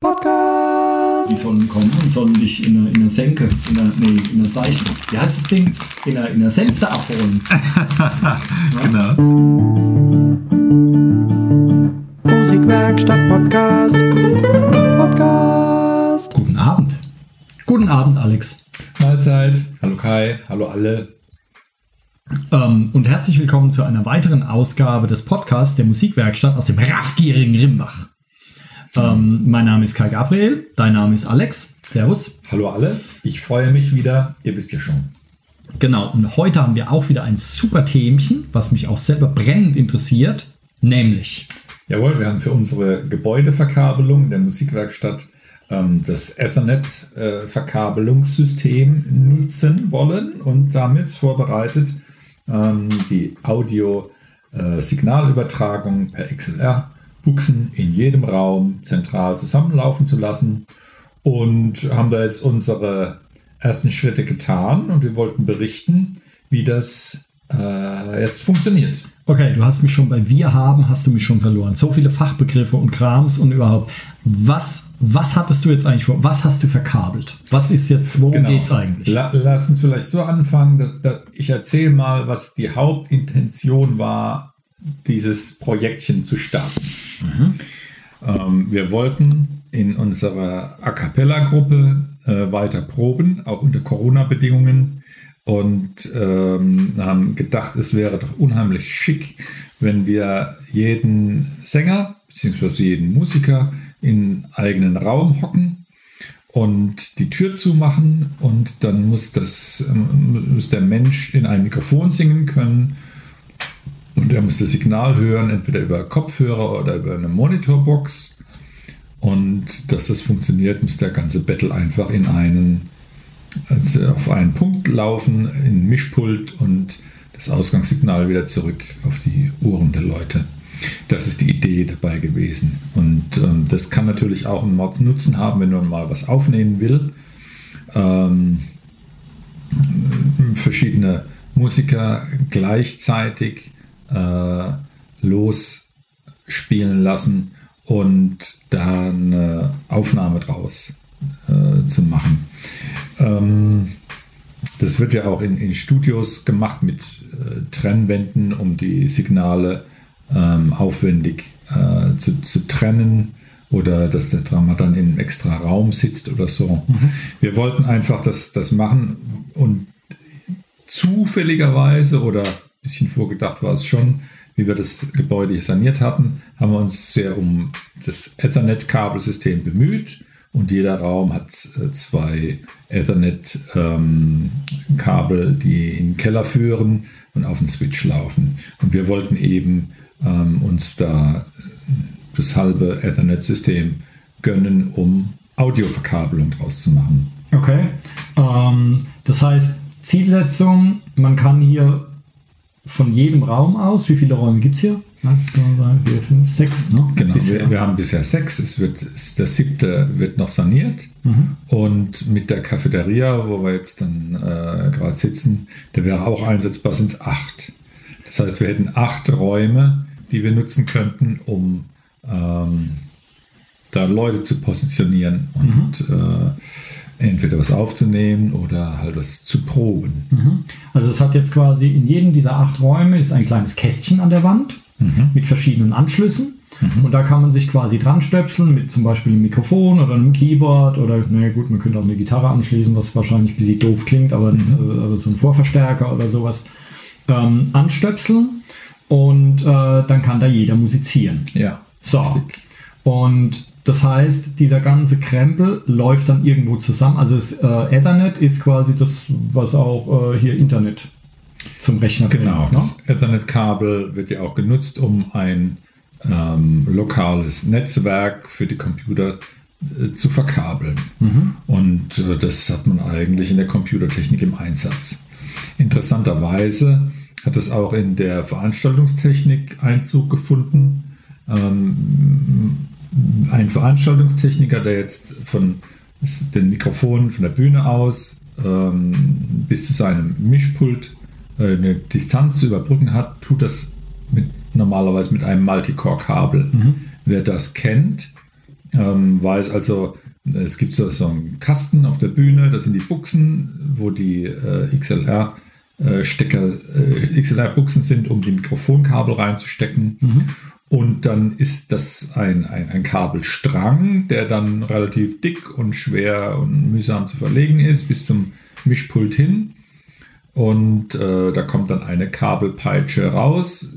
Podcast. Die sollen kommen und sollen dich in einer, in einer Senke, in einer, nee, in einer Seiche, wie heißt das Ding? In einer, in einer Senfte abholen. Genau. Musikwerkstatt Podcast. Podcast. Guten Abend. Guten Abend, Alex. Mahlzeit. Hallo Kai. Hallo alle. Ähm, und herzlich willkommen zu einer weiteren Ausgabe des Podcasts der Musikwerkstatt aus dem raffgierigen Rimbach. Ähm, mein Name ist Kai Gabriel, dein Name ist Alex. Servus. Hallo alle. Ich freue mich wieder. Ihr wisst ja schon. Genau, und heute haben wir auch wieder ein super Themchen, was mich auch selber brennend interessiert, nämlich. Jawohl, wir haben für unsere Gebäudeverkabelung der Musikwerkstatt ähm, das Ethernet-Verkabelungssystem äh, nutzen wollen und damit vorbereitet ähm, die Audio-Signalübertragung äh, per XLR Buchsen in jedem Raum zentral zusammenlaufen zu lassen und haben da jetzt unsere ersten Schritte getan und wir wollten berichten, wie das äh, jetzt funktioniert. Okay, du hast mich schon bei Wir haben, hast du mich schon verloren. So viele Fachbegriffe und Krams und überhaupt. Was, was hattest du jetzt eigentlich vor? Was hast du verkabelt? Was ist jetzt, worum genau. geht es eigentlich? La, lass uns vielleicht so anfangen, dass, dass ich erzähle mal, was die Hauptintention war, dieses Projektchen zu starten. Mhm. Ähm, wir wollten in unserer A cappella-Gruppe äh, weiter proben, auch unter Corona-Bedingungen. Und ähm, haben gedacht, es wäre doch unheimlich schick, wenn wir jeden Sänger bzw. jeden Musiker in eigenen Raum hocken und die Tür zumachen und dann muss, das, ähm, muss der Mensch in ein Mikrofon singen können und er muss das Signal hören, entweder über Kopfhörer oder über eine Monitorbox. Und dass das funktioniert, muss der ganze Battle einfach in einen, also auf einen Punkt laufen, in ein Mischpult und das Ausgangssignal wieder zurück auf die Ohren der Leute. Das ist die Idee dabei gewesen. Und ähm, das kann natürlich auch einen Mordsnutzen haben, wenn man mal was aufnehmen will. Ähm, verschiedene Musiker gleichzeitig äh, losspielen lassen und da eine Aufnahme draus äh, zu machen. Ähm, das wird ja auch in, in Studios gemacht mit äh, Trennwänden, um die Signale ähm, aufwendig äh, zu, zu, trennen oder dass der Drama dann in einem extra Raum sitzt oder so. Mhm. Wir wollten einfach das, das machen und zufälligerweise oder bisschen vorgedacht war es schon, wie wir das Gebäude hier saniert hatten, haben wir uns sehr um das Ethernet-Kabelsystem bemüht und jeder Raum hat äh, zwei Ethernet-Kabel, ähm, die in den Keller führen und auf den Switch laufen. Und wir wollten eben ähm, uns da das halbe Ethernet-System gönnen, um Audioverkabelung draus zu machen. Okay. Ähm, das heißt, Zielsetzung, man kann hier von jedem Raum aus, wie viele Räume gibt es hier? Eins, zwei, drei, vier, fünf, sechs. Ne? Genau, wir, wir, haben bisher sechs. Es wird, der siebte wird noch saniert. Mhm. Und mit der Cafeteria, wo wir jetzt dann äh, gerade sitzen, der wäre auch einsetzbar, sind es acht. Das heißt, wir hätten acht Räume, die wir nutzen könnten, um ähm, da Leute zu positionieren und mhm. äh, entweder was aufzunehmen oder halt was zu proben. Mhm. Also es hat jetzt quasi in jedem dieser acht Räume ist ein kleines Kästchen an der Wand mhm. mit verschiedenen Anschlüssen. Mhm. Und da kann man sich quasi dran stöpseln mit zum Beispiel einem Mikrofon oder einem Keyboard oder, naja gut, man könnte auch eine Gitarre anschließen, was wahrscheinlich ein bisschen doof klingt, aber mhm. also so ein Vorverstärker oder sowas ähm, anstöpseln und äh, dann kann da jeder musizieren. Ja. So. Richtig. Und das heißt, dieser ganze Krempel läuft dann irgendwo zusammen. Also das äh, Ethernet ist quasi das, was auch äh, hier Internet zum Rechner Genau, bringt, ne? das Ethernet-Kabel wird ja auch genutzt, um ein ähm, lokales Netzwerk für die Computer äh, zu verkabeln. Mhm. Und äh, das hat man eigentlich in der Computertechnik im Einsatz. Interessanterweise hat es auch in der Veranstaltungstechnik Einzug gefunden. Ähm, ein Veranstaltungstechniker, der jetzt von den Mikrofonen von der Bühne aus ähm, bis zu seinem Mischpult äh, eine Distanz zu überbrücken hat, tut das mit, normalerweise mit einem Multicore-Kabel. Mhm. Wer das kennt, ähm, weiß also, es gibt so, so einen Kasten auf der Bühne, da sind die Buchsen, wo die äh, XLR äh, Stecker, äh, XLR-Buchsen sind, um die Mikrofonkabel reinzustecken. Mhm. Und dann ist das ein, ein, ein Kabelstrang, der dann relativ dick und schwer und mühsam zu verlegen ist, bis zum Mischpult hin. Und äh, da kommt dann eine Kabelpeitsche raus,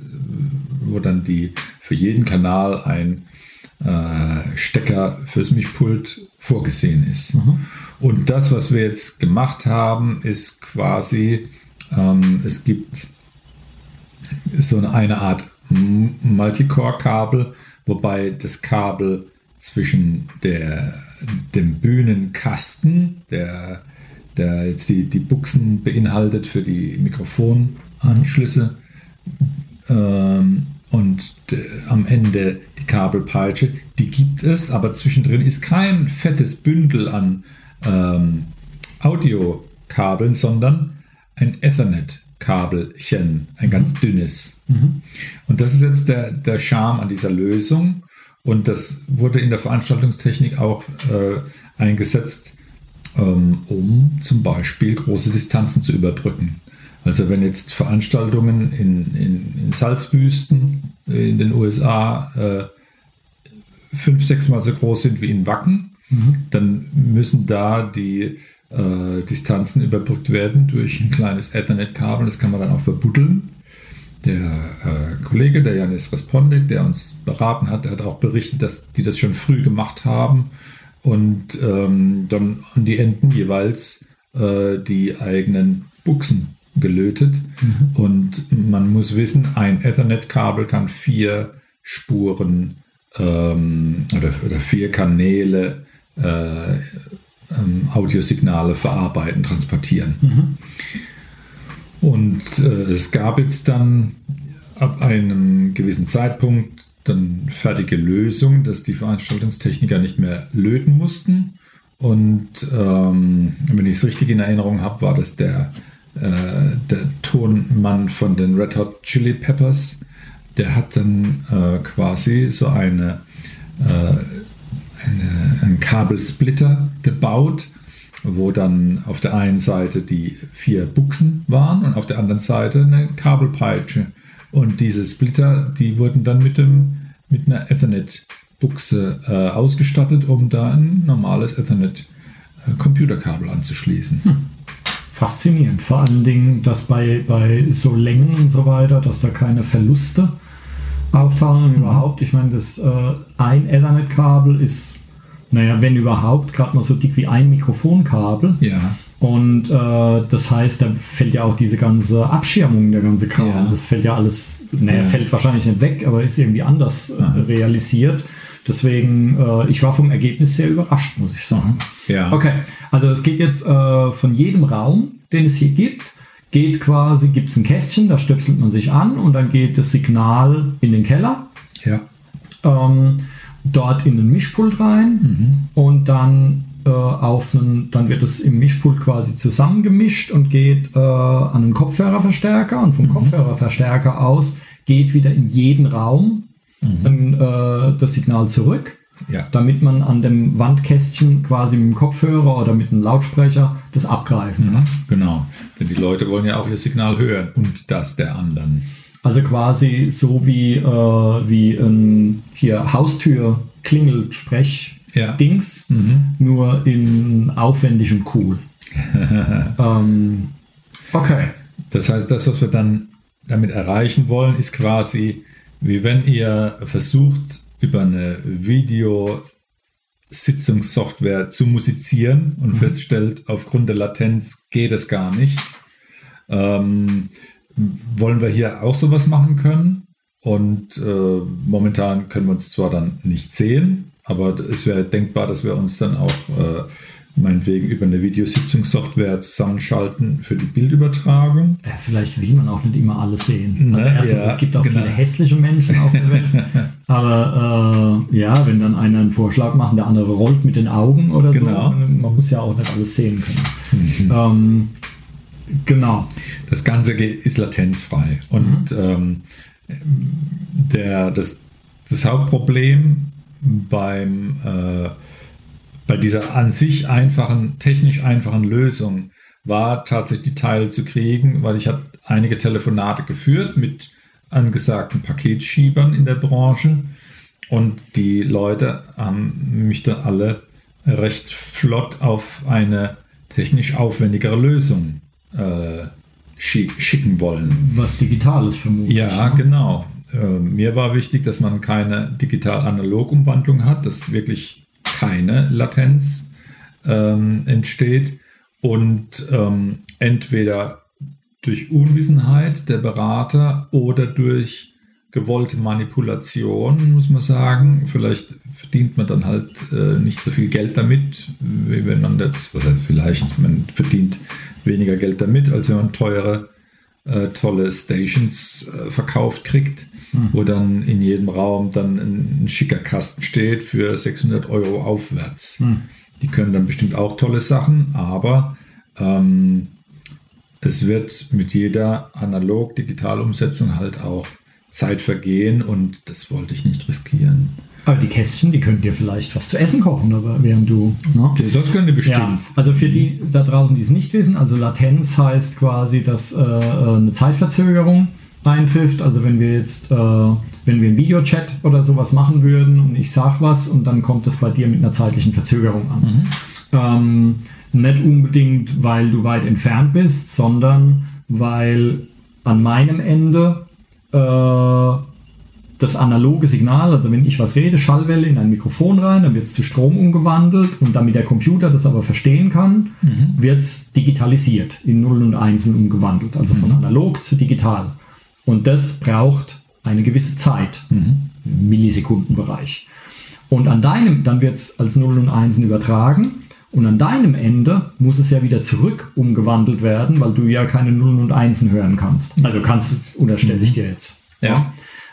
wo dann die für jeden Kanal ein äh, Stecker fürs Mischpult vorgesehen ist. Mhm. Und das, was wir jetzt gemacht haben, ist quasi, ähm, es gibt so eine Art Multicore-Kabel, wobei das Kabel zwischen der, dem Bühnenkasten, der, der jetzt die, die Buchsen beinhaltet für die Mikrofonanschlüsse, ähm, und äh, am Ende die Kabelpeitsche, die gibt es, aber zwischendrin ist kein fettes Bündel an ähm, Audiokabeln, sondern ein Ethernet-Kabelchen, ein mhm. ganz dünnes. Mhm. Und das ist jetzt der, der Charme an dieser Lösung. Und das wurde in der Veranstaltungstechnik auch äh, eingesetzt, ähm, um zum Beispiel große Distanzen zu überbrücken. Also wenn jetzt Veranstaltungen in, in, in Salzwüsten in den USA äh, fünf, sechs Mal so groß sind wie in Wacken, mhm. dann müssen da die äh, Distanzen überbrückt werden durch ein kleines Ethernet-Kabel. Das kann man dann auch verbuddeln. Der äh, Kollege, der Janis Respondek, der uns beraten hat, der hat auch berichtet, dass die das schon früh gemacht haben und ähm, dann an die Enden jeweils äh, die eigenen Buchsen gelötet. Mhm. Und man muss wissen, ein Ethernet-Kabel kann vier Spuren ähm, oder, oder, vier Kanäle äh, ähm, Audiosignale verarbeiten, transportieren. Mhm. Und äh, es gab jetzt dann ab einem gewissen Zeitpunkt dann fertige Lösungen, dass die Veranstaltungstechniker nicht mehr löten mussten. Und ähm, wenn ich es richtig in Erinnerung habe, war das der äh, der Tonmann von den Red Hot Chili Peppers, der hat dann äh, quasi so eine, äh, eine, einen Kabelsplitter gebaut, wo dann auf der einen Seite die vier Buchsen waren und auf der anderen Seite eine Kabelpeitsche. Und diese Splitter, die wurden dann mit, dem, mit einer Ethernet-Buchse äh, ausgestattet, um da ein normales Ethernet-Computerkabel äh, anzuschließen. Hm faszinierend. Vor allen Dingen, dass bei, bei so Längen und so weiter, dass da keine Verluste und mhm. überhaupt. Ich meine, das äh, ein Ethernet-Kabel ist, naja, wenn überhaupt, gerade mal so dick wie ein Mikrofonkabel. Ja. Und äh, das heißt, da fällt ja auch diese ganze Abschirmung, der ganze Kram. Ja. Das fällt ja alles, naja, ja. fällt wahrscheinlich nicht weg, aber ist irgendwie anders äh, realisiert. Deswegen, äh, ich war vom Ergebnis sehr überrascht, muss ich sagen. Ja. Okay, also es geht jetzt äh, von jedem Raum, den es hier gibt, geht quasi, gibt es ein Kästchen, da stöpselt man sich an und dann geht das Signal in den Keller. Ja. Ähm, dort in den Mischpult rein mhm. und dann äh, auf einen, dann wird es im Mischpult quasi zusammengemischt und geht äh, an einen Kopfhörerverstärker und vom mhm. Kopfhörerverstärker aus geht wieder in jeden Raum mhm. äh, das Signal zurück ja. damit man an dem Wandkästchen quasi mit dem Kopfhörer oder mit einem Lautsprecher das abgreifen kann. Mhm, genau, denn die Leute wollen ja auch ihr Signal hören und das der anderen. Also quasi so wie, äh, wie ein hier Haustür Klingel Sprech ja. Dings, mhm. nur in aufwendig und cool. ähm, okay. Das heißt, das, was wir dann damit erreichen wollen, ist quasi, wie wenn ihr versucht, über eine Videositzungssoftware zu musizieren und mhm. feststellt, aufgrund der Latenz geht es gar nicht. Ähm, wollen wir hier auch sowas machen können? Und äh, momentan können wir uns zwar dann nicht sehen, aber es wäre denkbar, dass wir uns dann auch äh, meinetwegen über eine Videositzungssoftware zusammenschalten für die Bildübertragung. Ja, vielleicht will man auch nicht immer alles sehen. Also erstens, ja, es gibt auch genau. viele hässliche Menschen auf der Welt. Aber äh, ja, wenn dann einer einen Vorschlag macht, der andere rollt mit den Augen oder genau. so, man muss ja auch nicht alles sehen können. Mhm. Ähm, genau. Das Ganze ist latenzfrei. Und mhm. ähm, der, das, das Hauptproblem beim, äh, bei dieser an sich einfachen, technisch einfachen Lösung war tatsächlich die Teile zu kriegen, weil ich habe einige Telefonate geführt mit angesagten Paketschiebern in der Branche und die Leute haben mich dann alle recht flott auf eine technisch aufwendigere Lösung äh, schicken wollen. Was Digitales vermutlich. Ja, ne? genau. Äh, mir war wichtig, dass man keine digital-analog-Umwandlung hat, dass wirklich keine Latenz ähm, entsteht und ähm, entweder durch Unwissenheit der Berater oder durch gewollte Manipulation, muss man sagen. Vielleicht verdient man dann halt äh, nicht so viel Geld damit, wie wenn man jetzt, was heißt vielleicht, man verdient weniger Geld damit, als wenn man teure, äh, tolle Stations äh, verkauft kriegt, hm. wo dann in jedem Raum dann ein, ein, schicker Kasten steht für 600 Euro aufwärts. Hm. Die können dann bestimmt auch tolle Sachen, aber ähm, es wird mit jeder Analog-Digital-Umsetzung halt auch Zeit vergehen und das wollte ich nicht riskieren. Aber die Kästchen, die können dir vielleicht was zu essen kochen, aber während du. Ne? Das können die bestimmt. Ja, also für die da draußen, die es nicht wissen, also Latenz heißt quasi, dass äh, eine Zeitverzögerung eintrifft. Also wenn wir jetzt, äh, wenn wir einen Videochat oder sowas machen würden und ich sage was und dann kommt das bei dir mit einer zeitlichen Verzögerung an. Mhm. Ähm, nicht unbedingt, weil du weit entfernt bist, sondern weil an meinem Ende äh, das analoge Signal, also wenn ich was rede, Schallwelle in ein Mikrofon rein, dann wird es zu Strom umgewandelt und damit der Computer das aber verstehen kann, mhm. wird es digitalisiert, in Nullen und Einsen umgewandelt, also von mhm. analog zu digital. Und das braucht eine gewisse Zeit, mhm. Millisekundenbereich. Und an deinem, dann wird es als Nullen und Einsen übertragen und an deinem Ende muss es ja wieder zurück umgewandelt werden, weil du ja keine Nullen und Einsen hören kannst. Also kannst, unterstelle ich dir jetzt. Ja.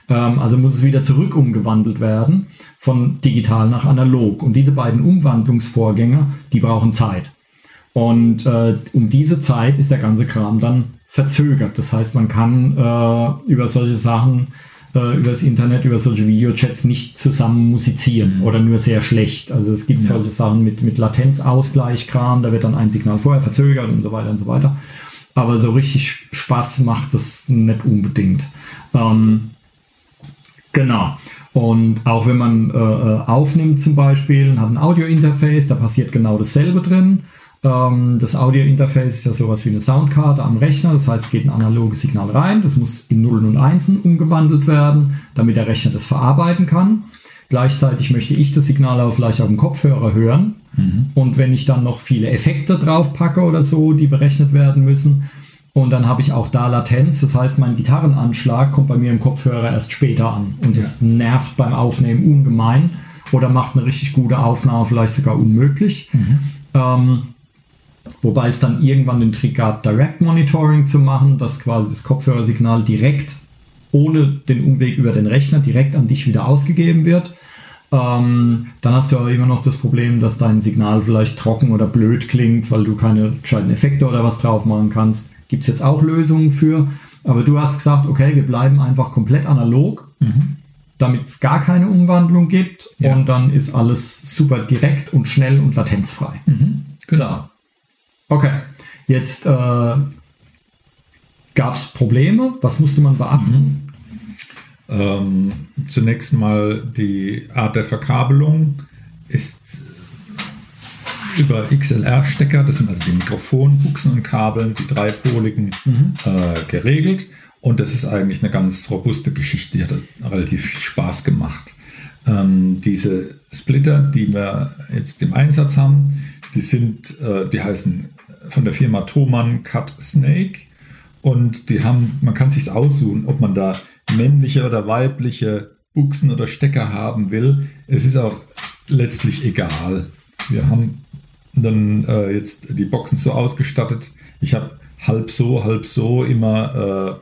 Ähm, also muss es wieder zurück umgewandelt werden von digital nach analog. Und diese beiden Umwandlungsvorgänge, die brauchen Zeit. Und äh, um diese Zeit ist der ganze Kram dann verzögert. Das heißt, man kann äh, über solche Sachen äh, über das Internet, über solche Videochats nicht zusammen musizieren mhm. oder nur sehr schlecht. Also es gibt ja. solche Sachen mit, mit Latenzausgleich-Kram, da wird dann ein Signal vorher verzögert und so weiter und so weiter. Aber so richtig Spaß macht das nicht unbedingt. Ähm, genau. Und auch wenn man äh, äh aufnimmt zum Beispiel und hat ein Audio-Interface, da passiert genau dasselbe drin. Ähm, das Audio-Interface ist ja sowas wie eine Soundkarte am Rechner, das heißt, es geht ein analoges Signal rein, das muss in Nullen und Einsen umgewandelt werden, damit der Rechner das verarbeiten kann. Gleichzeitig möchte ich das Signal auch vielleicht auf dem Kopfhörer hören. Mhm. Und wenn ich dann noch viele Effekte drauf packe oder so, die berechnet werden müssen, und dann habe ich auch da Latenz, das heißt, mein Gitarrenanschlag kommt bei mir im Kopfhörer erst später an. Und ja. das nervt beim Aufnehmen ungemein oder macht eine richtig gute Aufnahme vielleicht sogar unmöglich. Mhm. Ähm, Wobei es dann irgendwann den Trick gab, Direct Monitoring zu machen, dass quasi das Kopfhörersignal direkt ohne den Umweg über den Rechner direkt an dich wieder ausgegeben wird. Ähm, dann hast du aber immer noch das Problem, dass dein Signal vielleicht trocken oder blöd klingt, weil du keine gescheiten Effekte oder was drauf machen kannst. Gibt es jetzt auch Lösungen für. Aber du hast gesagt, okay, wir bleiben einfach komplett analog, mhm. damit es gar keine Umwandlung gibt. Ja. Und dann ist alles super direkt und schnell und latenzfrei. Mhm. Genau. So. Okay, jetzt äh, gab es Probleme. Was musste man beachten? Ähm, zunächst mal die Art der Verkabelung ist über XLR-Stecker, das sind also die Mikrofonbuchsen und Kabeln, die dreipoligen, mhm. äh, geregelt. Und das ist eigentlich eine ganz robuste Geschichte, die hat relativ viel Spaß gemacht. Ähm, diese Splitter, die wir jetzt im Einsatz haben, die sind, äh, die heißen von der Firma Thomann Cut Snake und die haben, man kann sich aussuchen, ob man da männliche oder weibliche Buchsen oder Stecker haben will. Es ist auch letztlich egal. Wir haben dann äh, jetzt die Boxen so ausgestattet. Ich habe halb so, halb so immer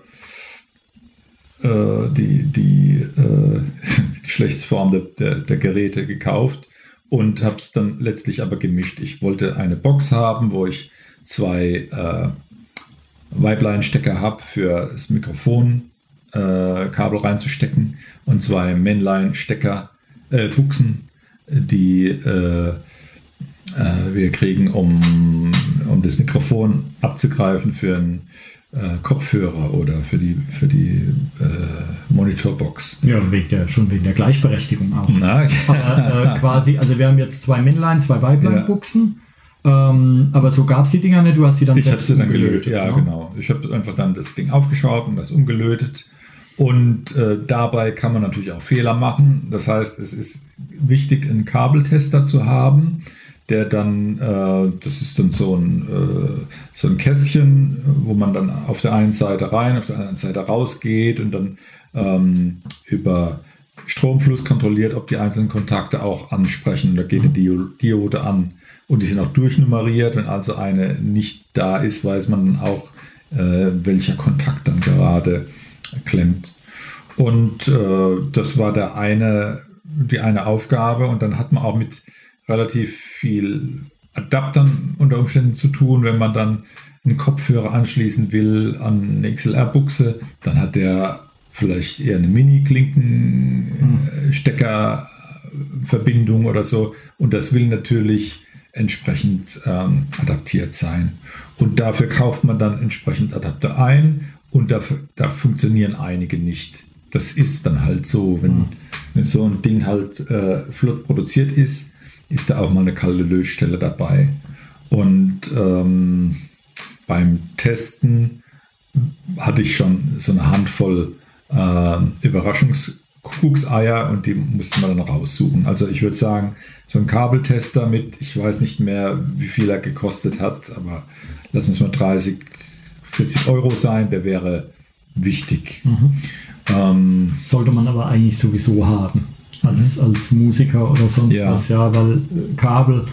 äh, äh, die, die, äh, Geschlechtsform der, der, der, Geräte gekauft und habe es dann letztlich aber gemischt. Ich wollte eine Box haben, wo ich zwei äh, Weiblein-Stecker habe für das Mikrofon, äh, Kabel reinzustecken und zwei Männlein-Stecker äh, Buchsen, die äh, äh, wir kriegen, um, um das Mikrofon abzugreifen für einen äh, Kopfhörer oder für die, für die äh, Monitorbox. Ja, wegen der, schon wegen der Gleichberechtigung auch. Na, Aber quasi, also wir haben jetzt zwei Männlein, zwei Weiblein-Buchsen. Ähm, aber so gab es die Dinger nicht, du hast die dann ich habe sie dann gelötet, ja, ne? genau. Ich habe einfach dann das Ding aufgeschraubt und das umgelötet. Und äh, dabei kann man natürlich auch Fehler machen. Das heißt, es ist wichtig, einen Kabeltester zu haben, der dann, äh, das ist dann so ein, äh, so ein Kästchen, wo man dann auf der einen Seite rein, auf der anderen Seite rausgeht und dann ähm, über Stromfluss kontrolliert, ob die einzelnen Kontakte auch ansprechen. Da geht die Dio- Diode an. Und die sind auch durchnummeriert. Wenn also eine nicht da ist, weiß man auch, äh, welcher Kontakt dann gerade klemmt. Und äh, das war der eine, die eine Aufgabe. Und dann hat man auch mit relativ viel Adaptern unter Umständen zu tun, wenn man dann einen Kopfhörer anschließen will an eine XLR-Buchse, dann hat der vielleicht eher eine Mini-Klinken-Stecker-Verbindung oder so. Und das will natürlich entsprechend ähm, adaptiert sein. Und dafür kauft man dann entsprechend Adapter ein und da, da funktionieren einige nicht. Das ist dann halt so, wenn, wenn so ein Ding halt äh, flott produziert ist, ist da auch mal eine kalte Lötstelle dabei. Und ähm, beim Testen hatte ich schon so eine Handvoll äh, Überraschungskuckuckseier und die musste man dann raussuchen. Also ich würde sagen, so ein Kabeltester mit, ich weiß nicht mehr, wie viel er gekostet hat, aber lass uns mal 30, 40 Euro sein, der wäre wichtig. Ähm, Sollte man aber eigentlich sowieso haben. Als, als Musiker oder sonst Ja. was, ja, weil äh, Kabel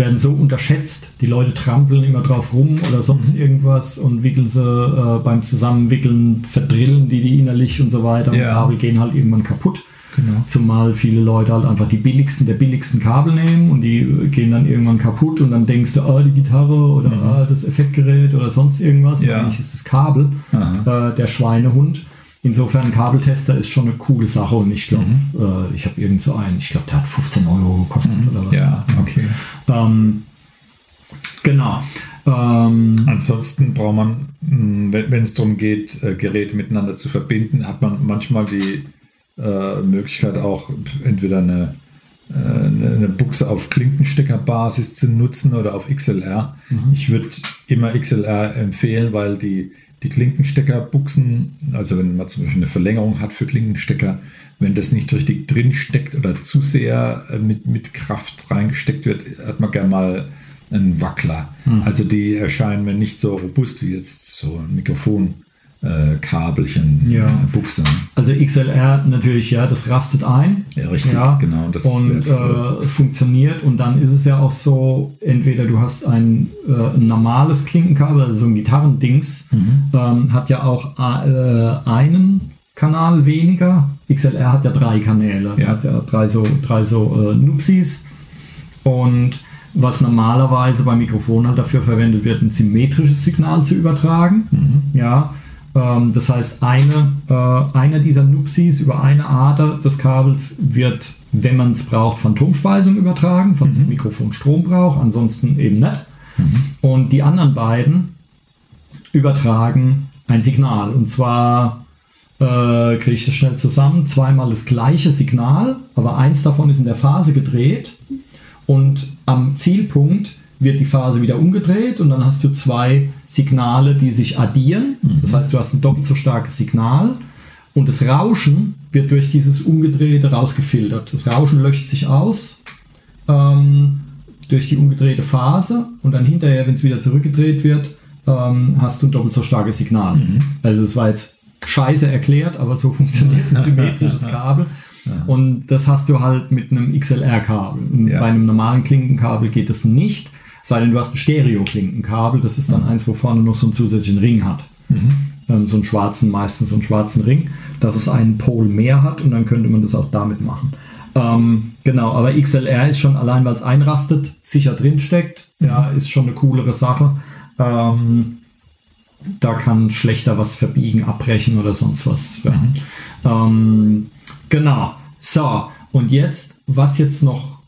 werden so unterschätzt. Die Leute trampeln immer drauf rum oder sonst irgendwas und wickeln sie äh, beim Zusammenwickeln, verdrillen die die innerlich und so weiter. Und Ja. Kabel gehen halt irgendwann kaputt. Genau. Zumal viele Leute halt einfach die billigsten der billigsten Kabel nehmen und die äh, gehen dann irgendwann kaputt und dann denkst du, ah, die Gitarre oder ah, das Effektgerät oder sonst irgendwas. Mhm. Ja. Eigentlich ist das Kabel äh, der Schweinehund. Insofern Kabeltester ist schon eine coole Sache und ich glaube, äh, ich habe irgend so einen, ich glaube, der hat 15 Euro gekostet oder was. Mhm. Ja, okay. Ähm, genau. Ähm, Ansonsten braucht man, mh, wenn es darum geht, äh, Geräte miteinander zu verbinden, hat man manchmal die äh, Möglichkeit auch entweder eine, äh, eine eine Buchse auf Klinkensteckerbasis zu nutzen oder auf XLR. Ich würde immer XLR empfehlen, weil die, die Klinkensteckerbuchsen, also wenn man zum Beispiel eine Verlängerung hat für Klinkenstecker, wenn das nicht richtig drin steckt oder zu sehr äh, mit, mit Kraft reingesteckt wird, hat man gerne mal einen Wackler. Also die erscheinen mir nicht so robust wie jetzt so ein Mikrofon. Äh, Kabelchen, Ja. äh, Buchse. also XLR natürlich, ja, das rastet ein. Ja, richtig, Ja, genau. Das und äh, funktioniert. Und dann ist es ja auch so, entweder du hast ein, äh, ein normales Klinkenkabel, also so ein Gitarrendings, Mhm. ähm, hat ja auch äh, einen Kanal weniger. XLR hat ja drei Kanäle, Ja. hat ja drei so, drei so äh, Nupsis. Und was normalerweise beim Mikrofon halt dafür verwendet wird, ein symmetrisches Signal zu übertragen. Mhm. Ja, ähm, das heißt, eine, äh, einer dieser Nupsis über eine Ader des Kabels wird, wenn man es braucht, Phantomspeisung übertragen, falls das Mikrofon Strom braucht, ansonsten eben nicht. Und die anderen beiden übertragen ein Signal. Und zwar äh, kriege ich das schnell zusammen, zweimal das gleiche Signal, aber eins davon ist in der Phase gedreht und am Zielpunkt wird die Phase wieder umgedreht und dann hast du zwei Signale, die sich addieren. Das heißt, du hast ein doppelt so starkes Signal und das Rauschen wird durch dieses umgedrehte rausgefiltert. Das Rauschen löscht sich aus ähm, durch die umgedrehte Phase und dann hinterher, wenn es wieder zurückgedreht wird, ähm, hast du ein doppelt so starkes Signal. Also es war jetzt scheiße erklärt, aber so funktioniert ein symmetrisches Kabel. Und das hast du halt mit einem XLR-Kabel. Ja. Bei einem normalen Klinkenkabel geht das nicht, sei denn du hast ein Stereo-Klinkenkabel. Das ist dann eins, wo vorne noch so einen zusätzlichen Ring hat. Ähm, so einen schwarzen, meistens so einen schwarzen Ring, dass es einen Pol mehr hat und dann könnte man das auch damit machen. Ähm, genau, aber XLR ist schon allein, weil es einrastet, sicher drin steckt. Ja, ist schon eine coolere Sache. Ähm, da kann schlechter was verbiegen, abbrechen oder sonst was. Ja. Ähm, genau. So, und jetzt, was jetzt noch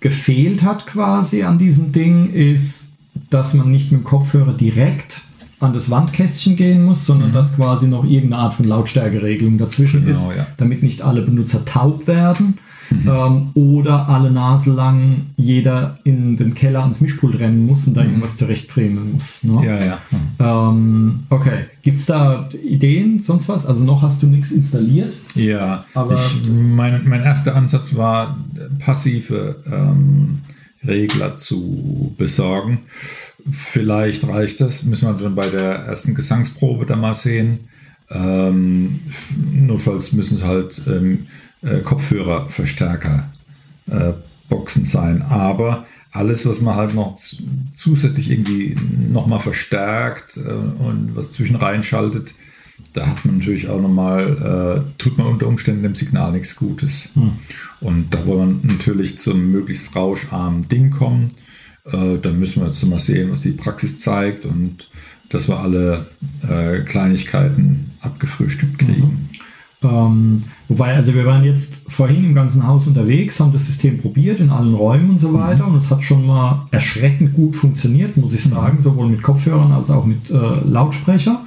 gefehlt hat quasi an diesem Ding, ist, dass man nicht mit dem Kopfhörer direkt an das Wandkästchen gehen muss, sondern mhm. dass quasi noch irgendeine Art von Lautstärkeregelung dazwischen genau, ist, ja. damit nicht alle Benutzer taub werden mhm. ähm, oder alle Nase lang jeder in den Keller ans Mischpult rennen muss und da mhm. irgendwas zurechtfremen muss. Ne? Ja, ja. Ähm, okay, gibt es da Ideen, sonst was? Also noch hast du nichts installiert? Ja, aber ich, mein, mein erster Ansatz war, passive ähm, Regler zu besorgen. Vielleicht reicht das, müssen wir dann bei der ersten Gesangsprobe da mal sehen. Ähm, notfalls müssen es halt ähm, äh, Kopfhörerverstärker äh, Boxen sein. Aber alles, was man halt noch zusätzlich irgendwie nochmal verstärkt äh, und was zwischen reinschaltet, da hat man natürlich auch nochmal, äh, tut man unter Umständen dem Signal nichts Gutes. Hm. Und da wollen wir natürlich zum möglichst rauscharmen Ding kommen. Äh, da müssen wir jetzt mal sehen, was die Praxis zeigt und dass wir alle äh, Kleinigkeiten abgefrühstückt kriegen. Mhm. Ähm, wobei, also wir waren jetzt vorhin im ganzen Haus unterwegs, haben das System probiert in allen Räumen und so mhm. weiter und es hat schon mal erschreckend gut funktioniert, muss ich mhm. sagen, sowohl mit Kopfhörern als auch mit äh, Lautsprecher.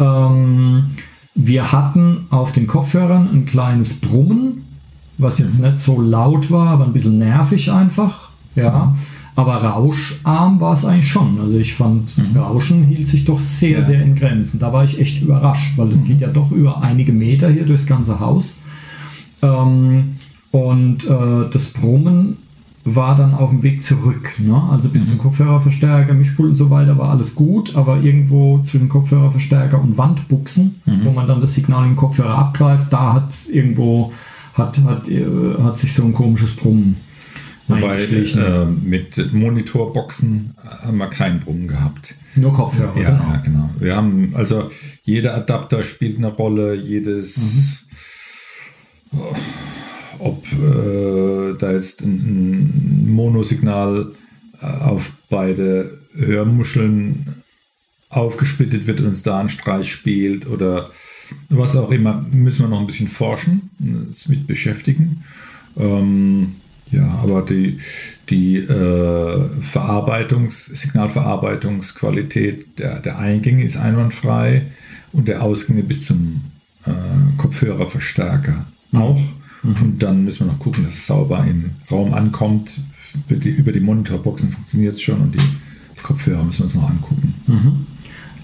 Ähm, wir hatten auf den Kopfhörern ein kleines Brummen, was jetzt mhm. nicht so laut war, aber ein bisschen nervig einfach. Ja. Mhm. Aber rauscharm war es eigentlich schon. Also ich fand, mhm. Rauschen hielt sich doch sehr, ja. sehr in Grenzen. Da war ich echt überrascht, weil es mhm. geht ja doch über einige Meter hier durchs ganze Haus. Ähm, und äh, das Brummen war dann auf dem Weg zurück. Ne? Also bis mhm. zum Kopfhörerverstärker, Mischpult und so weiter war alles gut, aber irgendwo zwischen Kopfhörerverstärker und Wandbuchsen, mhm. wo man dann das Signal im Kopfhörer abgreift, da hat irgendwo hat, hat, äh, hat sich so ein komisches Brummen Wobei äh, mit Monitorboxen haben wir keinen Brummen gehabt. Nur Kopfhörer, ja, genau. Ja, genau. Wir haben, also jeder Adapter spielt eine Rolle, jedes, mhm. ob äh, da jetzt ein, ein Monosignal äh, auf beide Hörmuscheln aufgesplittet wird und uns da ein Streich spielt oder was auch immer, müssen wir noch ein bisschen forschen, uns mit beschäftigen. Ähm, ja, aber die, die äh, Verarbeitungs-, Signalverarbeitungsqualität der, der Eingänge ist einwandfrei und der Ausgänge bis zum äh, Kopfhörerverstärker mhm. auch. Mhm. Und dann müssen wir noch gucken, dass es sauber im Raum ankommt. Über die, über die Monitorboxen funktioniert es schon und die, die, Kopfhörer müssen wir uns noch angucken. Mhm.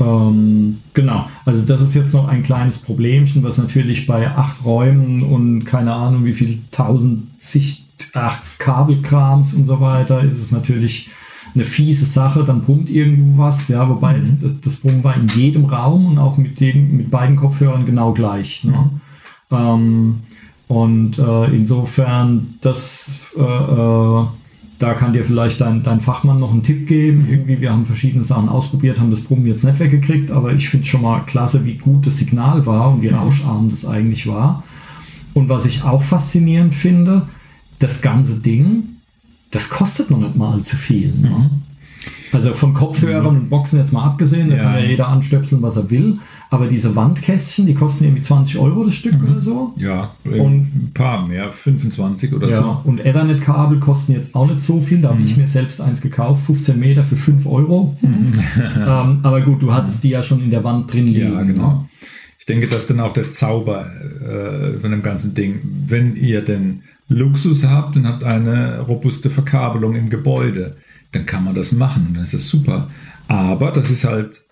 Ähm, genau, also das ist jetzt noch ein kleines Problemchen, was natürlich bei acht Räumen und keine Ahnung wie viel tausend Sicht ach, Kabelkrams und so weiter, ist es natürlich eine fiese Sache, dann brummt irgendwo was, ja, wobei mhm. es, das Brummen war in jedem Raum und auch mit, den, mit beiden Kopfhörern genau gleich. Ne? Mhm. Ähm, und äh, insofern, das, äh, äh, da kann dir vielleicht dein, dein Fachmann noch einen Tipp geben. Mhm. Irgendwie, wir haben verschiedene Sachen ausprobiert, haben das Brummen jetzt nicht weggekriegt, aber ich finde schon mal klasse, wie gut das Signal war und wie mhm. rauscharm das eigentlich war. Und was ich auch faszinierend finde, das ganze Ding, das kostet noch nicht mal allzu viel. Ne? Mhm. Also von Kopfhörern mhm. und Boxen jetzt mal abgesehen, da ja. kann ja jeder anstöpseln, was er will. Aber diese Wandkästchen, die kosten irgendwie 20 Euro das Stück mhm. oder so. Ja, und ein paar mehr, 25 oder ja, so. Und Ethernet-Kabel kosten jetzt auch nicht so viel. Da habe ich mhm. mir selbst eins gekauft, 15 Meter für 5 Euro. Mhm. ähm, aber gut, du hattest die ja schon in der Wand drin liegen. Ja, genau. Ne? Ich denke, das ist dann auch der Zauber äh, von dem ganzen Ding. Wenn ihr denn Luxus habt und habt eine robuste Verkabelung im Gebäude, dann kann man das machen. Das ist super. Aber das ist halt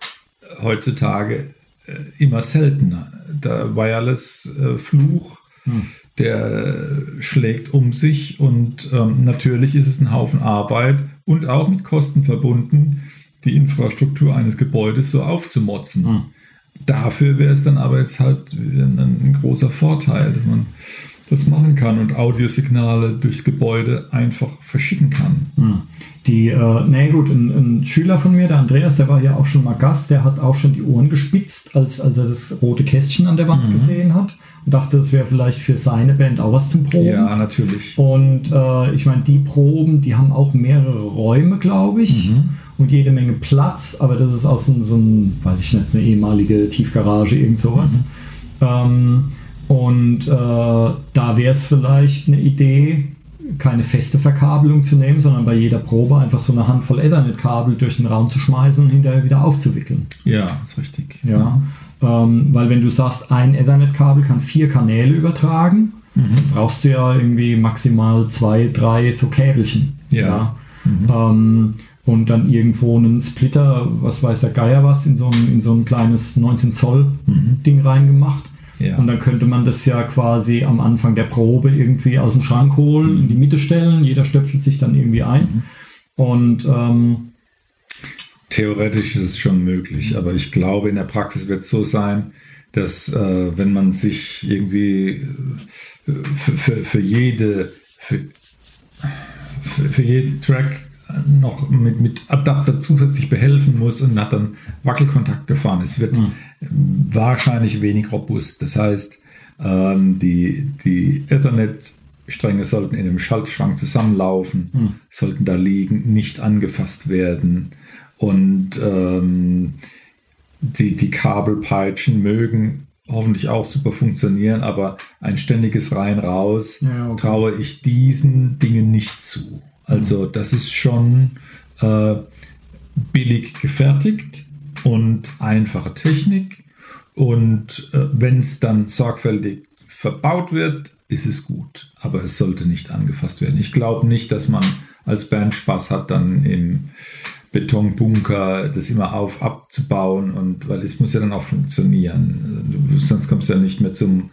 heutzutage äh, immer seltener. Der Wireless-Fluch, äh, hm. der schlägt um sich und ähm, natürlich ist es ein Haufen Arbeit und auch mit Kosten verbunden, die Infrastruktur eines Gebäudes so aufzumotzen. Hm. Dafür wäre es dann aber jetzt halt ein, ein großer Vorteil, dass man das machen kann und Audiosignale durchs Gebäude einfach verschicken kann. Hm. Die, äh, na gut, ein, ein, Schüler von mir, der Andreas, der war hier auch schon mal Gast, der hat auch schon die Ohren gespitzt, als, als er das rote Kästchen an der Wand mhm. gesehen hat und dachte, das wäre vielleicht für seine Band auch was zum Proben. Ja, natürlich. Und äh, ich meine, die Proben, die haben auch mehrere Räume, glaube ich. Mhm. Und jede Menge Platz, aber das ist aus so, so ein, weiß ich nicht, eine ehemalige Tiefgarage, irgend sowas. Mhm. Ähm, Und äh, da wäre es vielleicht eine Idee, keine feste Verkabelung zu nehmen, sondern bei jeder Probe einfach so eine Handvoll Ethernet-Kabel durch den Raum zu schmeißen und hinterher wieder aufzuwickeln. Ja, ist richtig. Ja, ähm, weil wenn du sagst, ein Ethernet-Kabel kann vier Kanäle übertragen, mhm. brauchst du ja irgendwie maximal zwei, drei so Käbelchen. Ja. ja. Mhm. Ähm, und dann irgendwo einen Splitter, was weiß der Geier was, in so ein, in so ein kleines 19 Zoll mhm. Ding reingemacht. Ja. Und dann könnte man das ja quasi am Anfang der Probe irgendwie aus dem Schrank holen, mhm. in die Mitte stellen. Jeder stöpselt sich dann irgendwie ein. Mhm. Und ähm, theoretisch ist es schon möglich, aber ich glaube, in der Praxis wird es so sein, dass äh, wenn man sich irgendwie äh, für, für, für jede für, für, für jeden Track noch mit, mit Adapter zusätzlich behelfen muss und hat dann Wackelkontakt gefahren. Es wird mhm. wahrscheinlich wenig robust. Das heißt, ähm, die, die Ethernet-Stränge sollten in einem Schaltschrank zusammenlaufen, mhm. sollten da liegen, nicht angefasst werden. Und ähm, die, die Kabelpeitschen mögen hoffentlich auch super funktionieren, aber ein ständiges Rein-Raus ja, okay. traue ich diesen Dingen nicht zu. Also das ist schon äh, billig gefertigt und einfache Technik. Und äh, wenn es dann sorgfältig verbaut wird, ist es gut. Aber es sollte nicht angefasst werden. Ich glaube nicht, dass man als Band Spaß hat, dann im Betonbunker das immer auf abzubauen und weil es muss ja dann auch funktionieren. Sonst kommst du ja nicht mehr zum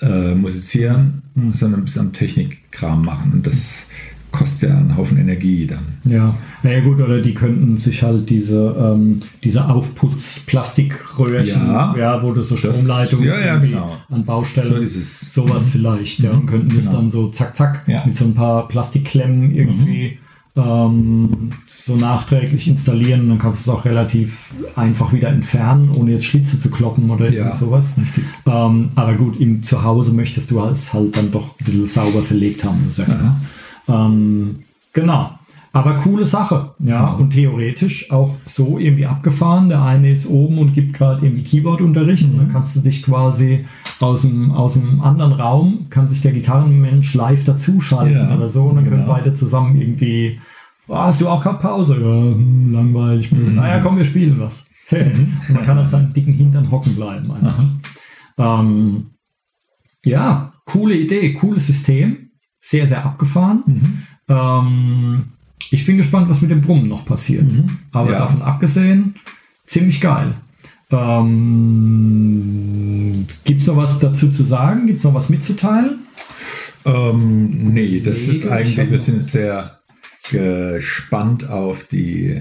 äh, Musizieren, mhm. sondern bis am Technikkram machen. Und das kostet ja einen Haufen Energie dann. Ja, naja gut, oder die könnten sich halt diese, ähm, diese Aufputz-Plastikröhrchen, ja, ja, wo du so Stromleitungen ja, ja, genau. an Baustellen, so ist es. sowas mhm. vielleicht, ja, und könnten genau. das dann so zack, zack ja. mit so ein paar Plastikklemmen irgendwie mhm. ähm, so nachträglich installieren und dann kannst du es auch relativ einfach wieder entfernen, ohne jetzt Schlitze zu kloppen oder ja, sowas. Ähm, aber gut, im Zuhause möchtest du es halt dann doch ein bisschen sauber verlegt haben. Ist ja klar. Ähm, genau. Aber coole Sache, ja, und theoretisch auch so irgendwie abgefahren. Der eine ist oben und gibt gerade irgendwie Keyboard-Unterricht mhm. und dann kannst du dich quasi aus dem, aus dem anderen Raum, kann sich der Gitarrenmensch live dazuschalten ja, oder so und dann genau. können beide zusammen irgendwie, oh, hast du auch gerade Pause? Ja, hm, langweilig. Mhm. Naja, komm, wir spielen was. Mhm. und man kann auf seinem dicken Hintern hocken bleiben. Ähm, ja, coole Idee, cooles System sehr, sehr abgefahren. Mhm. Ähm, ich bin gespannt, was mit dem Brummen noch passiert. Mhm. Aber ja. davon abgesehen, ziemlich geil. Ähm, Gibt es noch was dazu zu sagen? Gibt es noch was mitzuteilen? Ähm, nee, das nee, ist eigentlich, wir sind sehr gespannt auf die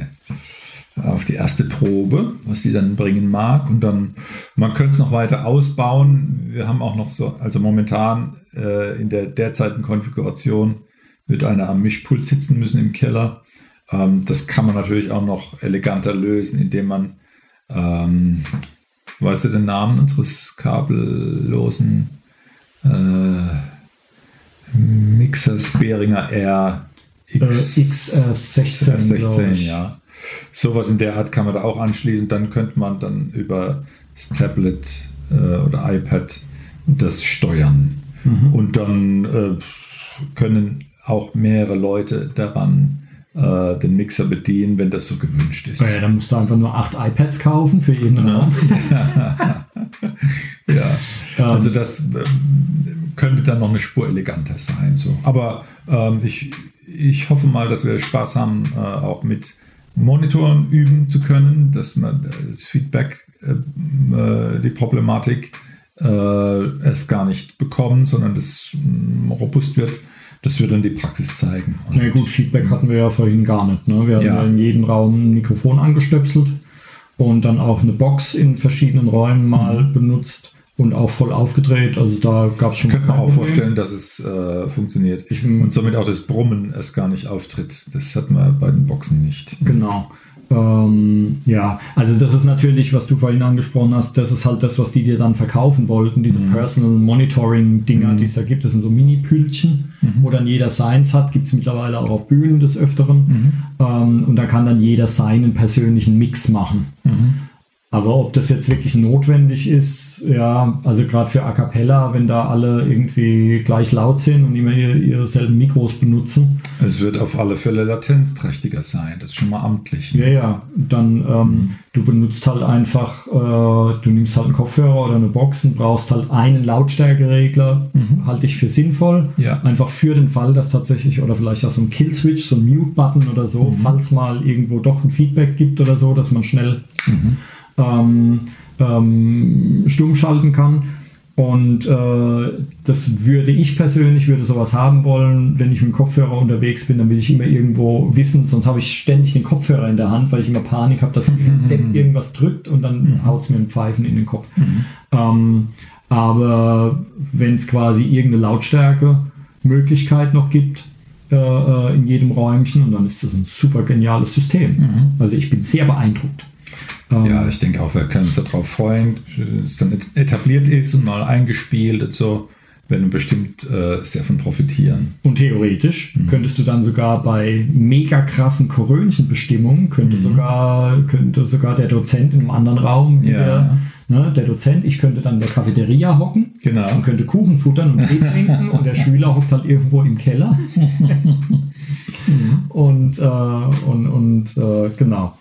auf die erste Probe, was sie dann bringen mag. Und dann, man könnte es noch weiter ausbauen. Wir haben auch noch so, also momentan äh, in der derzeitigen Konfiguration wird einer am Mischpult sitzen müssen im Keller. Ähm, das kann man natürlich auch noch eleganter lösen, indem man, ähm, weißt du den Namen unseres kabellosen äh, Mixers Behringer R X, äh, X16, äh, 16, ja sowas in der Art kann man da auch anschließen. Dann könnte man dann über das Tablet äh, oder iPad das steuern. Mhm. Und dann äh, können auch mehrere Leute daran äh, den Mixer bedienen, wenn das so gewünscht ist. Ja, dann musst du einfach nur acht iPads kaufen für jeden Raum. ja, also das äh, könnte dann noch eine Spur eleganter sein. So. Aber ähm, ich, ich hoffe mal, dass wir Spaß haben, äh, auch mit monitoren üben zu können, dass man das Feedback, äh, äh die Problematik äh, es gar nicht bekommen, sondern das äh, robust wird. Das wird dann die Praxis zeigen. Und ja gut, Feedback hatten wir ja vorhin gar nicht. Ne? Wir hatten ja. in jedem Raum ein Mikrofon angestöpselt und dann auch eine Box in verschiedenen Räumen mal mhm. benutzt und auch voll aufgedreht. Also da gab es schon. Könnte man auch vorstellen, dass es äh, funktioniert. Ich, und somit auch das Brummen erst gar nicht auftritt. Das hat man bei den Boxen nicht. Genau. Ähm, ja, also das ist natürlich, was du vorhin angesprochen hast, das ist halt das, was die dir dann verkaufen wollten, diese mhm. Personal Monitoring-Dinger, mhm. die es da gibt. Das sind so Mini-Pülchen, mhm. wo dann jeder seins hat, gibt es mittlerweile auch auf Bühnen des Öfteren. Mhm. Ähm, und da kann dann jeder seinen persönlichen Mix machen. Aber ob das jetzt wirklich notwendig ist, ja, also gerade für A Cappella, wenn da alle irgendwie gleich laut sind und immer ihre, ihre selben Mikros benutzen. Es wird auf alle Fälle latenzträchtiger sein, das ist schon mal amtlich. Ja, ja, dann ähm, du benutzt halt einfach, äh, du nimmst halt einen Kopfhörer oder eine Box und brauchst halt einen Lautstärkeregler, mhm. halte ich für sinnvoll. Ja. Einfach für den Fall, dass tatsächlich, oder vielleicht auch so ein Kill-Switch, so ein Mute-Button oder so, mhm. falls mal irgendwo doch ein Feedback gibt oder so, dass man schnell mhm ähm, ähm, stumm schalten kann. Und äh, das würde ich persönlich, würde sowas haben wollen, wenn ich mit dem Kopfhörer unterwegs bin, dann will ich immer irgendwo wissen, sonst habe ich ständig den Kopfhörer in der Hand, weil ich immer Panik habe, dass mhm. irgendwas drückt und dann mhm. haut es mir ein Pfeifen in den Kopf. Mhm. Ähm, aber wenn es quasi irgendeine Lautstärke-Möglichkeit noch gibt, äh, äh, in jedem Räumchen, und dann ist das ein super geniales System. Mhm. Also ich bin sehr beeindruckt. Ähm, ja, ich denke auch, wir können uns darauf freuen, es dann etabliert ist und mal eingespielt und so, werden bestimmt äh, sehr von profitieren. Und theoretisch mhm. könntest du dann sogar bei mega krassen Korönchenbestimmungen, könnte, mhm. sogar, könnte sogar der Dozent in einem anderen Raum wieder, ja. ne, der Dozent, ich könnte dann in der Cafeteria hocken genau. und könnte Kuchen futtern und Tee trinken und der Schüler hockt halt irgendwo im Keller. und, äh, und, und äh, genau.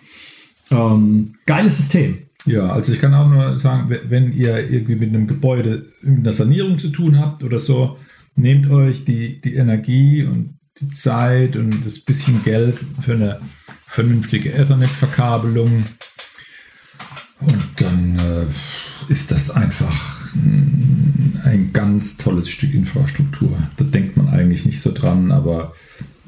Ähm, geiles System. Ja, also ich kann auch nur sagen, wenn ihr irgendwie mit einem Gebäude mit einer Sanierung zu tun habt oder so, nehmt euch die, die Energie und die Zeit und das bisschen Geld für eine vernünftige Ethernet-Verkabelung. Und dann äh, ist das einfach ein ganz tolles Stück Infrastruktur. Da denkt man eigentlich nicht so dran, aber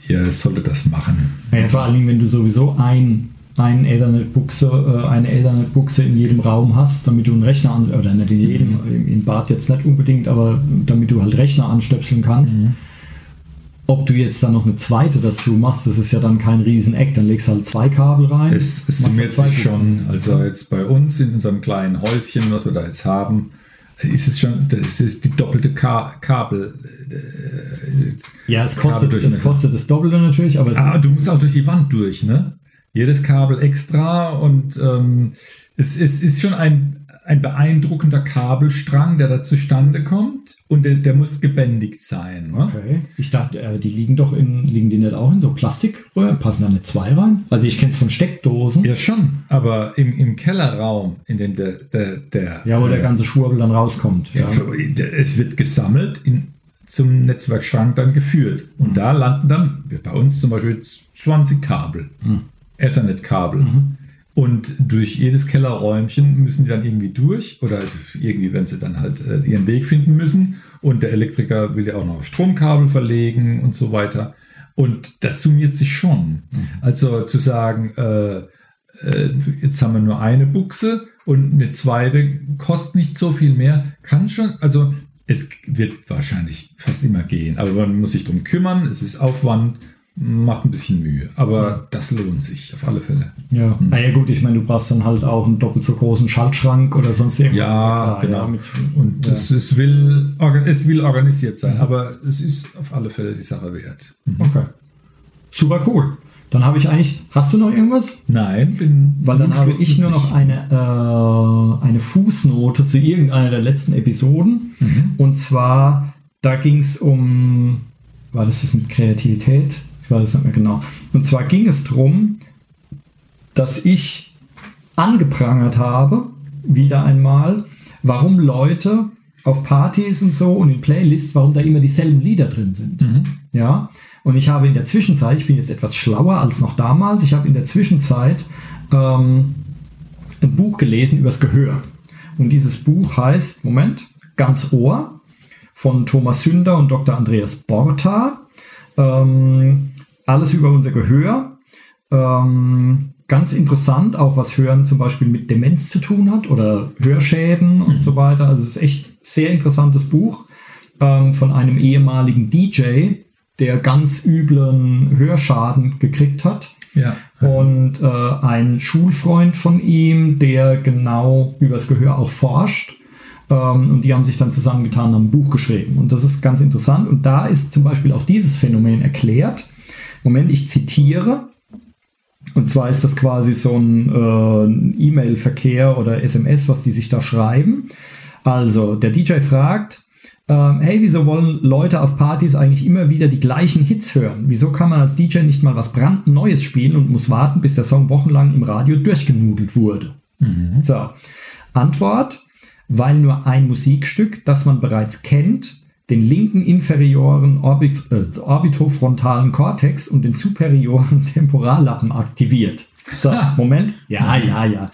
ihr solltet das machen. Ja, vor allem, wenn du sowieso ein ein Ethernet-Buchse, äh, eine Ethernet-Buchse in jedem Raum hast, damit du einen Rechner an, oder nicht in jedem, mhm. im Bad jetzt nicht unbedingt, aber damit du halt Rechner anstöpseln kannst. Mhm. Ob du jetzt dann noch eine zweite dazu machst, das ist ja dann kein Rieseneck, dann legst du halt zwei Kabel rein. Es, es summiert sich schon, also jetzt bei uns in unserem kleinen Häuschen, was wir da jetzt haben, ist es schon, das ist die doppelte Ka Kabel. Äh, ja, es kostet, es kostet das Doppelte natürlich, aber ah, du musst auch durch die Wand durch, ne? Jedes Kabel extra und ähm, es, es ist schon ein, ein beeindruckender Kabelstrang, der da zustande kommt und der, der muss gebändigt sein. Ne? Okay. Ich dachte, äh, die liegen doch in, liegen die nicht auch in so Plastikröhren? Passen da nicht zwei rein? Also ich kenne es von Steckdosen. Ja schon, aber im, im Kellerraum, in dem der, der, der Ja, wo äh, der ganze Schwurbel dann rauskommt. Ja. Es wird gesammelt in, zum Netzwerkschrank dann geführt. Und mhm. da landen dann, bei uns zum Beispiel 20 Kabel. Mhm. Ethernet-Kabel. Mhm. Und durch jedes Kellerräumchen müssen die dann irgendwie durch oder irgendwie, wenn sie dann halt äh, ihren Weg finden müssen. Und der Elektriker will ja auch noch Stromkabel verlegen und so weiter. Und das summiert sich schon. Mhm. Also zu sagen, äh, äh, jetzt haben wir nur eine Buchse und eine zweite kostet nicht so viel mehr, kann schon, also es wird wahrscheinlich fast immer gehen, aber man muss sich darum kümmern, es ist Aufwand macht ein bisschen Mühe, aber das lohnt sich auf alle Fälle. Ja, mhm. naja gut, ich meine, du brauchst dann halt auch einen doppelt so großen Schaltschrank oder sonst irgendwas. Ja, klar, genau. Ja, mit, und ja. Es, es, will, es will organisiert sein, mhm. aber es ist auf alle Fälle die Sache wert. Mhm. Okay. Super cool. Dann habe ich eigentlich, hast du noch irgendwas? Nein, bin. Weil dann habe ich nur noch eine, äh, eine Fußnote zu irgendeiner der letzten Episoden. Mhm. Und zwar, da ging es um, war das das mit Kreativität? Ich weiß es nicht mehr genau. Und zwar ging es darum, dass ich angeprangert habe, wieder einmal, warum Leute auf Partys und so und in Playlists, warum da immer dieselben Lieder drin sind. Mhm. Ja. Und ich habe in der Zwischenzeit, ich bin jetzt etwas schlauer als noch damals, ich habe in der Zwischenzeit ähm, ein Buch gelesen über das Gehör. Und dieses Buch heißt, Moment, Ganz Ohr von Thomas Sünder und Dr. Andreas Borta. Ähm, alles über unser Gehör. Ähm, ganz interessant, auch was Hören zum Beispiel mit Demenz zu tun hat oder Hörschäden und mhm. so weiter. Also es ist echt sehr interessantes Buch ähm, von einem ehemaligen DJ, der ganz üblen Hörschaden gekriegt hat. Ja. Und äh, ein Schulfreund von ihm, der genau über das Gehör auch forscht. Ähm, und die haben sich dann zusammengetan und haben ein Buch geschrieben. Und das ist ganz interessant. Und da ist zum Beispiel auch dieses Phänomen erklärt. Moment, ich zitiere. Und zwar ist das quasi so ein äh, E-Mail-Verkehr oder SMS, was die sich da schreiben. Also, der DJ fragt, ähm, hey, wieso wollen Leute auf Partys eigentlich immer wieder die gleichen Hits hören? Wieso kann man als DJ nicht mal was brandneues spielen und muss warten, bis der Song wochenlang im Radio durchgenudelt wurde? Mhm. So, Antwort, weil nur ein Musikstück, das man bereits kennt, den linken inferioren Orbit äh, orbitofrontalen Kortex und den superioren Temporallappen aktiviert. So, Moment. Ja, ja, ja.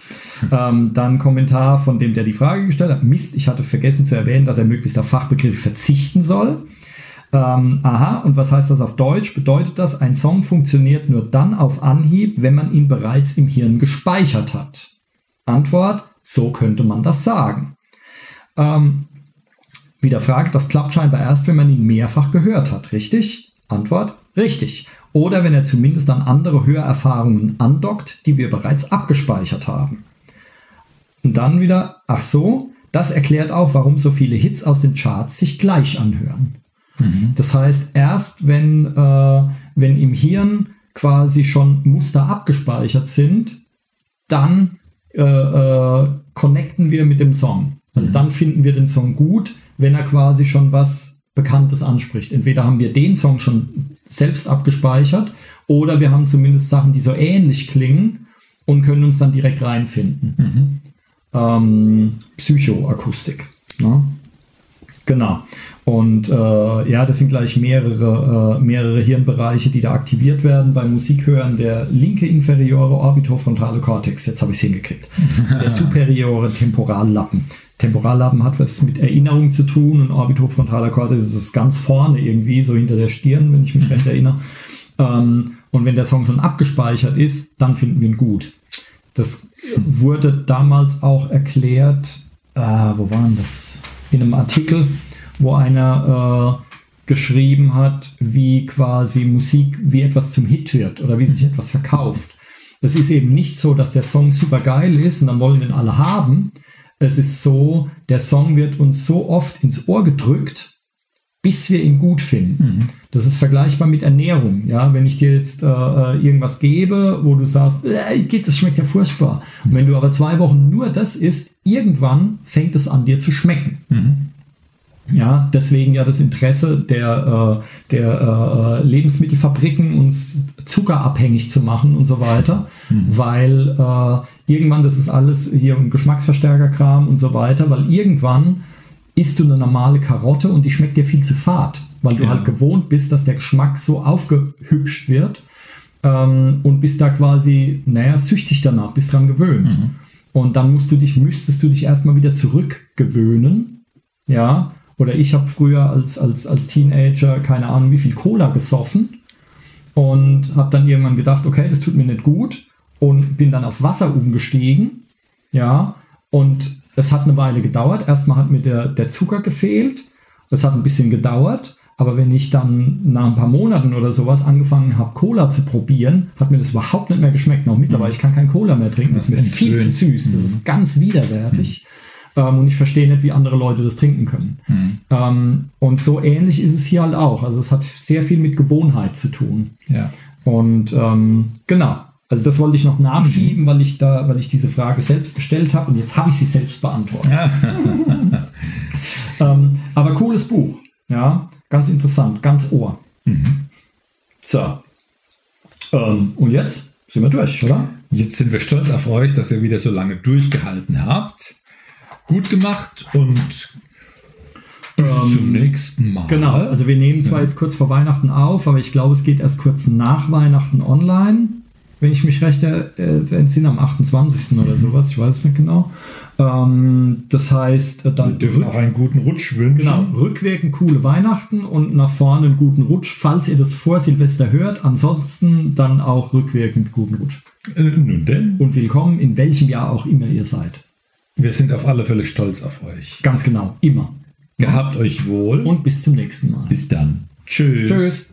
Ähm, dann Kommentar von dem, der die Frage gestellt hat. Mist, ich hatte vergessen zu erwähnen, dass er möglichst auf Fachbegriffe verzichten soll. Ähm, aha, und was heißt das auf Deutsch? Bedeutet das, ein Song funktioniert nur dann auf Anhieb, wenn man ihn bereits im Hirn gespeichert hat? Antwort, so könnte man das sagen. Ähm, wieder fragt, das klappt scheinbar erst, wenn man ihn mehrfach gehört hat, richtig? Antwort, richtig. Oder wenn er zumindest an andere Hörerfahrungen andockt, die wir bereits abgespeichert haben. Und dann wieder, ach so, das erklärt auch, warum so viele Hits aus den Charts sich gleich anhören. Mhm. Das heißt, erst wenn, äh, wenn im Hirn quasi schon Muster abgespeichert sind, dann äh, äh, connecten wir mit dem Song. Also mhm. dann finden wir den Song gut, wenn er quasi schon was Bekanntes anspricht. Entweder haben wir den Song schon selbst abgespeichert oder wir haben zumindest Sachen, die so ähnlich klingen und können uns dann direkt reinfinden. Mhm. Ähm, Psychoakustik. Ne? Genau. Und äh, ja, das sind gleich mehrere, äh, mehrere Hirnbereiche, die da aktiviert werden beim Musikhören. Der linke inferiore orbitofrontale Kortex, jetzt habe ich es hingekriegt. Der superiore Temporallappen. Temporallappen hat was mit Erinnerung zu tun und orbitofrontaler Kortex ist ganz vorne irgendwie, so hinter der Stirn, wenn ich mich recht erinnere. Ähm, und wenn der Song schon abgespeichert ist, dann finden wir ihn gut. Das wurde damals auch erklärt, äh, wo war denn das? In einem Artikel, wo einer äh, geschrieben hat, wie quasi Musik, wie etwas zum Hit wird oder wie sich etwas verkauft. Es ist eben nicht so, dass der Song super geil ist und dann wollen den alle haben, es ist so, der Song wird uns so oft ins Ohr gedrückt, bis wir ihn gut finden. Mhm. Das ist vergleichbar mit Ernährung. Ja, wenn ich dir jetzt äh, äh irgendwas gebe, wo du sagst, äh, das schmeckt ja furchtbar. Und wenn du aber zwei Wochen nur das isst, irgendwann fängt es an dir zu schmecken. Mhm. Ja, deswegen ja das Interesse der, äh, der äh, Lebensmittelfabriken, uns zuckerabhängig zu machen und so weiter, mhm. weil äh, irgendwann, das ist alles hier ein Geschmacksverstärkerkram und so weiter, weil irgendwann isst du eine normale Karotte und die schmeckt dir viel zu fad, weil du ja. halt gewohnt bist, dass der Geschmack so aufgehübscht wird ähm, und bist da quasi, naja, süchtig danach, bist dran gewöhnt. Mhm. Und dann musst du dich, müsstest du dich erstmal wieder zurückgewöhnen, ja, oder ich habe früher als, als, als Teenager keine Ahnung wie viel Cola gesoffen und habe dann irgendwann gedacht, okay, das tut mir nicht gut und bin dann auf Wasser umgestiegen. Ja, und es hat eine Weile gedauert. Erstmal hat mir der, der Zucker gefehlt. Es hat ein bisschen gedauert. Aber wenn ich dann nach ein paar Monaten oder sowas angefangen habe, Cola zu probieren, hat mir das überhaupt nicht mehr geschmeckt. Auch mittlerweile, ich kann kein Cola mehr trinken. Das, das ist mir viel zu süß. Das ist mhm. ganz widerwärtig. Mhm. Ähm, und ich verstehe nicht, wie andere Leute das trinken können. Mhm. Ähm, und so ähnlich ist es hier halt auch. Also es hat sehr viel mit Gewohnheit zu tun. Ja. Und ähm, genau. Also das wollte ich noch nachschieben, mhm. weil ich da, weil ich diese Frage selbst gestellt habe und jetzt habe ich sie selbst beantwortet. ähm, aber cooles Buch, ja, ganz interessant, ganz Ohr. Mhm. So. Ähm, und jetzt sind wir durch, oder? Jetzt sind wir stolz auf euch, dass ihr wieder so lange durchgehalten habt. Gut gemacht und bis ähm, zum nächsten Mal. Genau, also wir nehmen zwar ja. jetzt kurz vor Weihnachten auf, aber ich glaube, es geht erst kurz nach Weihnachten online wenn ich mich recht äh, entsinne, am 28. oder mhm. sowas, ich weiß es nicht genau. Ähm, das heißt, äh, dann. Wir dürfen auch einen guten Rutsch wünschen. Genau, rückwirkend coole Weihnachten und nach vorne einen guten Rutsch, falls ihr das vor Silvester hört. Ansonsten dann auch rückwirkend guten Rutsch. Äh, nun denn. Und willkommen in welchem Jahr auch immer ihr seid. Wir sind auf alle Fälle stolz auf euch. Ganz genau, immer. Gehabt euch wohl. Und bis zum nächsten Mal. Bis dann. Tschüss. Tschüss.